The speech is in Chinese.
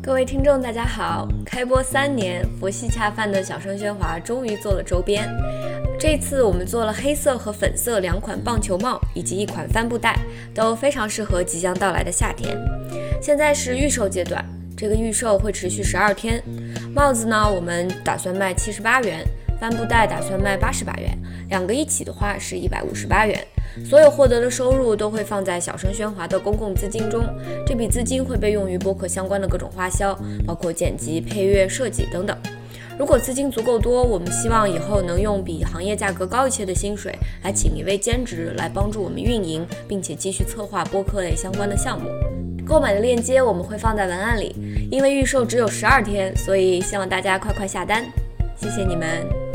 各位听众，大家好！开播三年，佛系恰饭的小声喧哗终于做了周边。这次我们做了黑色和粉色两款棒球帽，以及一款帆布袋，都非常适合即将到来的夏天。现在是预售阶段，这个预售会持续十二天。帽子呢，我们打算卖七十八元；帆布袋打算卖八十八元，两个一起的话是一百五十八元。所有获得的收入都会放在小声喧哗的公共资金中，这笔资金会被用于播客相关的各种花销，包括剪辑、配乐、设计等等。如果资金足够多，我们希望以后能用比行业价格高一些的薪水来请一位兼职来帮助我们运营，并且继续策划播客类相关的项目。购买的链接我们会放在文案里。因为预售只有十二天，所以希望大家快快下单，谢谢你们。